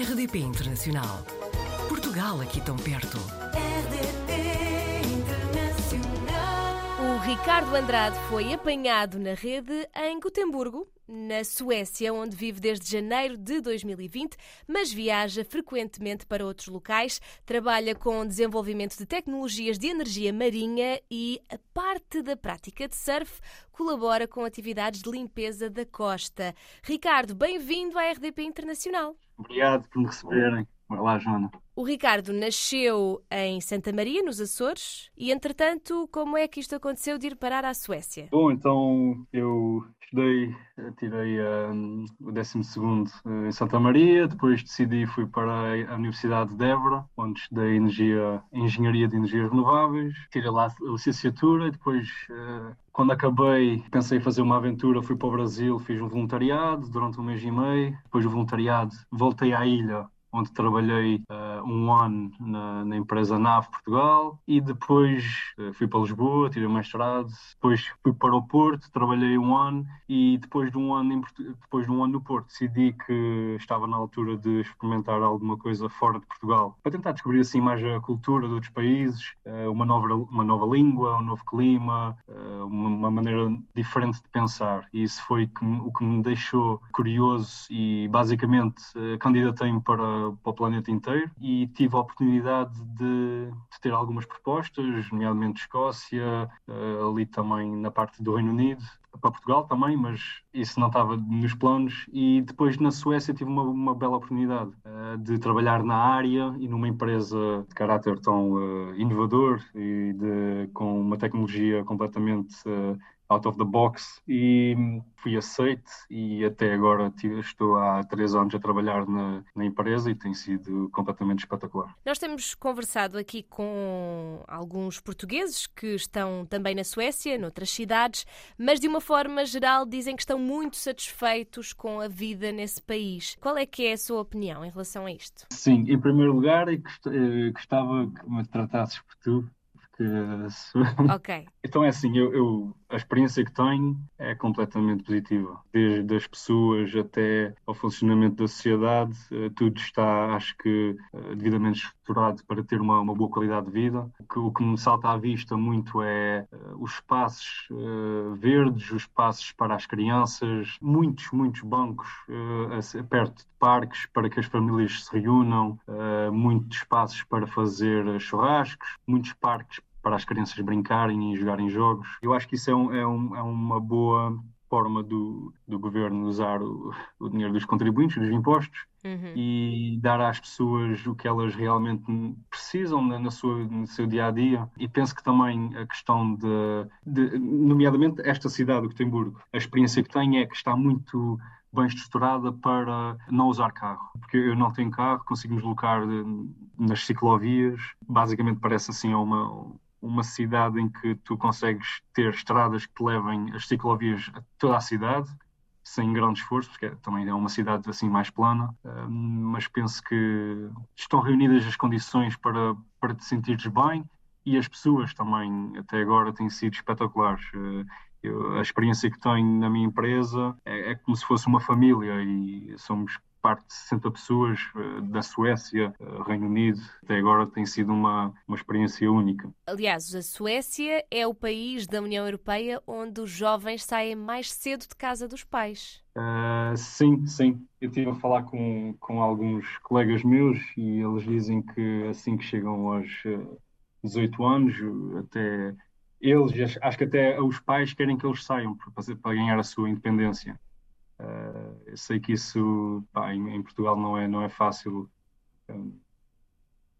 RDP Internacional. Portugal aqui tão perto. RDP Internacional. O Ricardo Andrade foi apanhado na rede em Gotemburgo, na Suécia, onde vive desde janeiro de 2020, mas viaja frequentemente para outros locais, trabalha com desenvolvimento de tecnologias de energia marinha e, a parte da prática de surf, colabora com atividades de limpeza da costa. Ricardo, bem-vindo à RDP Internacional. Obrigado por me receberem. Olá, Joana. O Ricardo nasceu em Santa Maria, nos Açores, e entretanto, como é que isto aconteceu de ir parar à Suécia? Bom, então eu estudei, eh, tirei um, o 12 em Santa Maria, depois decidi fui para a Universidade de Évora, onde estudei energia, Engenharia de Energias Renováveis, tirei lá a licenciatura e depois, uh, quando acabei, pensei em fazer uma aventura, fui para o Brasil, fiz um voluntariado durante um mês e meio, depois do voluntariado voltei à ilha onde trabalhei um ano na, na, empresa NAV Portugal e depois uh, fui para Lisboa, tirei o mestrado, depois fui para o Porto, trabalhei um ano e depois de um ano, em, depois de um ano no Porto decidi que estava na altura de experimentar alguma coisa fora de Portugal para tentar descobrir assim mais a cultura de outros países, uh, uma, nova, uma nova língua, um novo clima, uma, uma, maneira diferente de pensar. E isso foi o que me deixou curioso e basicamente candidatei-me para para o planeta inteiro e tive a oportunidade de, de ter algumas propostas, nomeadamente Escócia, uh, ali também na parte do Reino Unido, para Portugal também, mas isso não estava nos planos. E depois na Suécia tive uma, uma bela oportunidade uh, de trabalhar na área e numa empresa de caráter tão uh, inovador e de, com uma tecnologia completamente uh, out of the box e fui aceito e até agora estou há três anos a trabalhar na, na, empresa e tem sido completamente espetacular. Nós temos conversado aqui com alguns portugueses que estão também na Suécia, noutras cidades, mas de uma forma geral dizem que estão muito satisfeitos com a vida nesse país. Qual é que é a sua opinião em relação a isto? Sim, em primeiro lugar, eh, gostava que me tratasses por tu. Ok. Então é assim, eu, eu a experiência que tenho é completamente positiva. Desde as pessoas até ao funcionamento da sociedade, eh, tudo está, acho que, eh, devidamente estruturado para ter uma, uma boa qualidade de vida. O que, o que, me salta à vista muito é eh, os espaços verdes, os espaços para as crianças, muitos, muitos bancos perto de parques para que as famílias se reúnam, muitos espaços para fazer churrascos, muitos parques para as crianças brincarem e jogarem jogos. Eu acho que isso é, um, é, um, é uma boa forma do, do governo usar o, o dinheiro dos contribuintes, dos impostos, uhum. e dar às pessoas o que elas realmente precisam na, na, sua, no seu dia a dia. E penso que também a questão de, de nomeadamente esta cidade, o Gotemburgo, a experiência que tenho é que está muito bem estruturada para não usar carro. Porque eu não tenho carro, consigo me deslocar nas ciclovias. Basicamente parece assim uma uma cidade em que tu consegues ter estradas que te levem as ciclovias a toda a cidade, sem grande esforço, porque também é uma cidade assim mais plana, mas penso que estão reunidas as condições para, para te sentires bem e as pessoas também, até agora, têm sido espetaculares. Eh, eu, a experiência que tenho na minha empresa é, é como se fosse uma família e somos parte de 60 pessoas eh, da Suécia, eh, Reino Unido. Até agora tem sido uma, uma experiência única. Aliás, a Suécia é o país da União Europeia onde os jovens saem mais cedo de casa dos pais. Uh, sim, sim. Eu estive a falar com, com alguns colegas meus e eles dizem que assim que chegam aos 18 anos, até eles, acho que até os pais querem que eles saiam para, para ganhar a sua independência. Uh, eu sei que isso pá, em, em, Portugal não é, não é fácil um,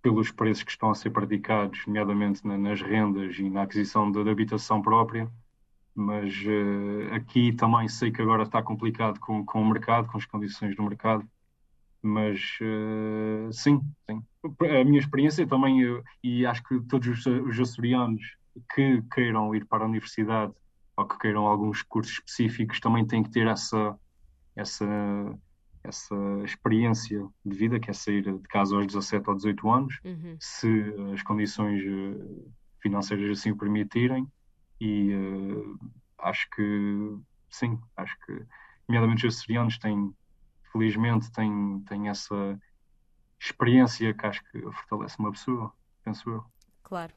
pelos preços que estão a ser praticados, nomeadamente na, nas rendas e na aquisição de habitação própria, mas uh, aqui também sei que agora está complicado com, com o mercado, com as condições do mercado, mas uh, sim, sim. A minha experiência também, eu, e acho que todos os, os açorianos que queiram ir para a universidade ou que queiram alguns cursos específicos também têm que ter essa essa, essa experiência de vida, que é sair de casa aos 17 ou 18 anos, uhum. se as condições eh, financeiras assim o permitirem. E uh, acho que, sim, acho que, nomeadamente os açorianos têm, felizmente, têm, têm essa, experiência que acho que fortalece uma pessoa, penso eu. Claro.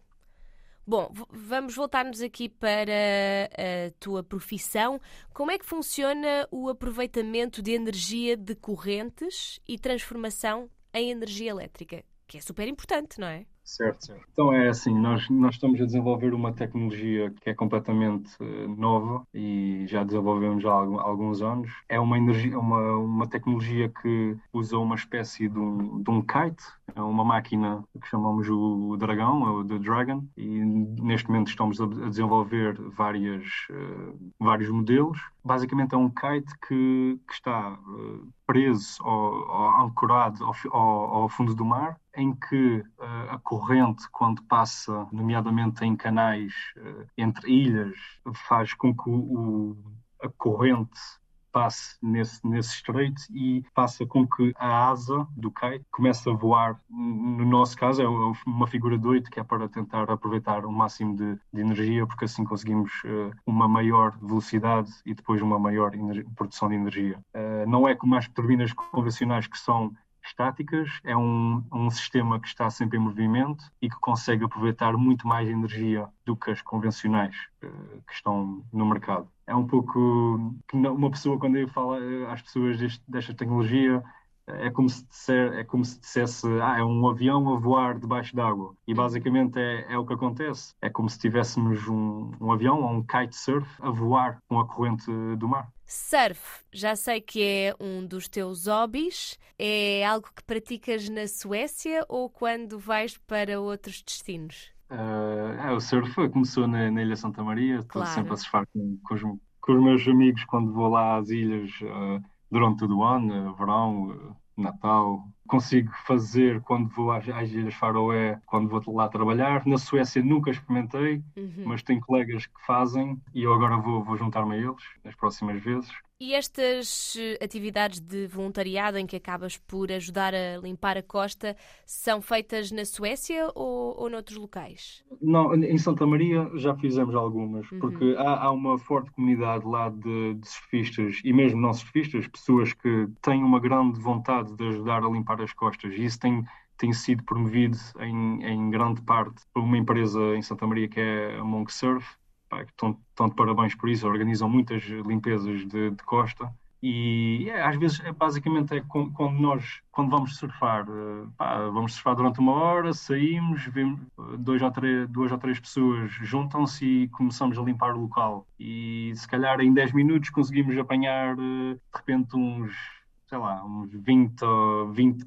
Bom, vamos voltar-nos aqui para a tua profissão. Como é que funciona o aproveitamento de energia de correntes e transformação em energia elétrica? Que é super importante, não é? Certo, certo. Então é assim, nós, nós estamos a desenvolver uma tecnologia que é completamente uh, nova e já desenvolvemos há alguns anos. É uma, energia, uma, uma tecnologia que usa uma espécie de um, de um kite, é uma máquina que chamamos o dragão, ou the dragon, e neste momento estamos a desenvolver várias, uh, vários modelos. Basicamente é um kite que, que está uh, preso ou, ou ancorado ao, ao, ao fundo do mar em que uh, a corrente, quando passa, nomeadamente em canais uh, entre ilhas, faz com que o, a corrente passe nesse, nesse estreito e faça com que a asa do kite comece a voar. No nosso caso, é uma figura de oito que é para tentar aproveitar o máximo de, de energia, porque assim conseguimos uh, uma maior velocidade e depois uma maior produção de energia. Uh, não é como as turbinas convencionais que são estáticas, é um, um sistema que está sempre em movimento e que consegue aproveitar muito mais energia do que as convencionais uh, que estão no mercado. É um pouco uma pessoa, quando eu falo eh, às pessoas deste, desta tecnologia, é como se disser, é como se dissesse ah, é um avião a voar debaixo d'água e basicamente é, é o que acontece é como se tivéssemos um, um avião ou um kitesurf a voar com a corrente do mar Surf, já sei que é um dos teus hobbies. É algo que praticas na Suécia ou quando vais para outros destinos? Uh, é, o surf começou na, na Ilha Santa Maria. Estou claro. sempre a surfar com, com, os, com, os, meus amigos quando vou lá às ilhas uh, durante todo o ano, verão, Natal. Consigo fazer quando vou às, às Ilhas Faroé, quando vou lá trabalhar. Na Suécia nunca experimentei, uhum. mas tenho colegas que fazem e eu agora vou, vou juntar-me a eles nas próximas vezes. E estas eh, atividades de voluntariado em que acabas por ajudar a limpar a costa são feitas na Suécia ou, ou noutros locais? Não, em Santa Maria já fizemos algumas, uhum. porque há, há, uma forte comunidade lá de, de surfistas e mesmo não surfistas, pessoas que têm uma grande vontade de ajudar a limpar as costas. E isso tem tem sido promovido em, em grande parte por uma empresa em Santa Maria que é a Monk Surf, pá, estão, de parabéns por isso, organizam muitas limpezas de, de costa. E é, às vezes é, basicamente é quando nós quando vamos surfar eh, pá, vamos surfar durante uma hora saímos vemos eh, dois ou três, duas ou três pessoas juntam-se e começamos a limpar o local. E se calhar em 10 minutos conseguimos apanhar eh, de repente uns sei lá uns 20 ou 20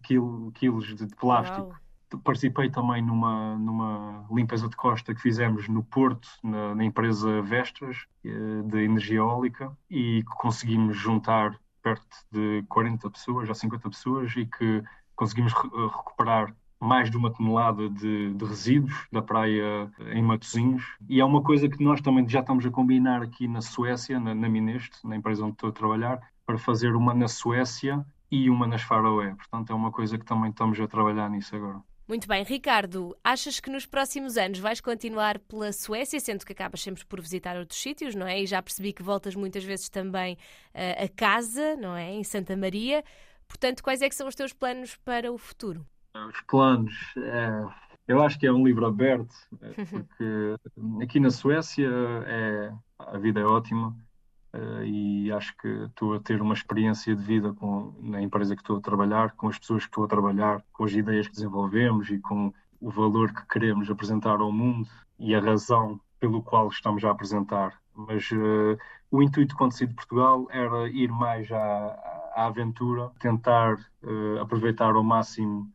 quilos de plástico Uau participei também numa, numa limpeza de costa que fizemos no Porto, na, na empresa Vestas, eh, de energia eólica, e conseguimos juntar perto de 40 pessoas ou 50 pessoas e que conseguimos re eh, recuperar mais de uma tonelada de, de, resíduos da praia em Matosinhos. E é uma coisa que nós também já estamos a combinar aqui na Suécia, na, na Mineste, na empresa onde estou a trabalhar, para fazer uma na Suécia e uma nas Faroé. Portanto, é uma coisa que também estamos a trabalhar nisso agora. Muito bem, Ricardo, achas que nos próximos anos vais continuar pela Suécia, sendo que acabas sempre por visitar outros sítios, não é? E já percebi que voltas muitas vezes também uh, a casa, não é? Em Santa Maria. Portanto, quais é que são os teus planos para o futuro? Os planos, é, eu acho que é um livro aberto, porque aqui na Suécia é, a vida é ótima Uh, e acho que estou a ter uma experiência de vida com, na empresa que estou a trabalhar, com as pessoas que estou a trabalhar, com as ideias que desenvolvemos e com o valor que queremos apresentar ao mundo e a razão pelo qual estamos a apresentar. Mas uh, o intuito quando saí de Portugal era ir mais à, à aventura, tentar uh, aproveitar ao máximo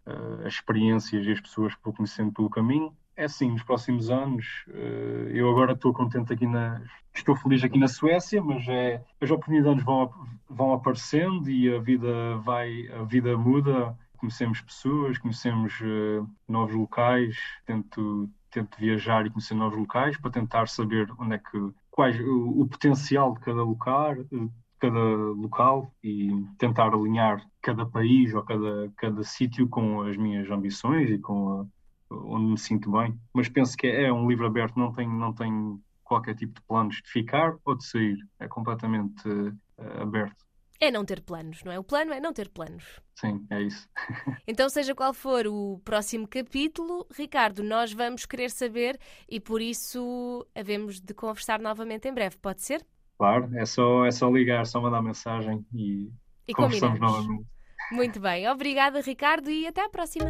as experiências e as pessoas que vou conhecendo pelo caminho é assim, nos próximos anos, uh, eu agora estou contente aqui na. Estou feliz aqui na Suécia, mas é, as oportunidades vão, vão aparecendo e a vida vai, a vida muda. Conhecemos pessoas, conhecemos uh, novos locais, tento, tento viajar e conhecer novos locais para tentar saber onde é que quais o, o potencial de cada lugar, cada local e tentar alinhar cada país ou cada, cada sítio com as minhas ambições e com a, onde me sinto bem, mas penso que é um livro aberto, não tem, não tem qualquer tipo de planos de ficar ou de sair, é completamente uh, aberto. é não ter planos, não é? O plano é não ter planos. Sim, é isso. Então, seja qual for o próximo capítulo, Ricardo, nós vamos querer saber e por isso havemos de conversar novamente em breve, pode ser? Claro, é só, é só ligar, só mandar mensagem e, E conversamos combinamos. novamente. Muito bem, obrigada, Ricardo, e até à próxima.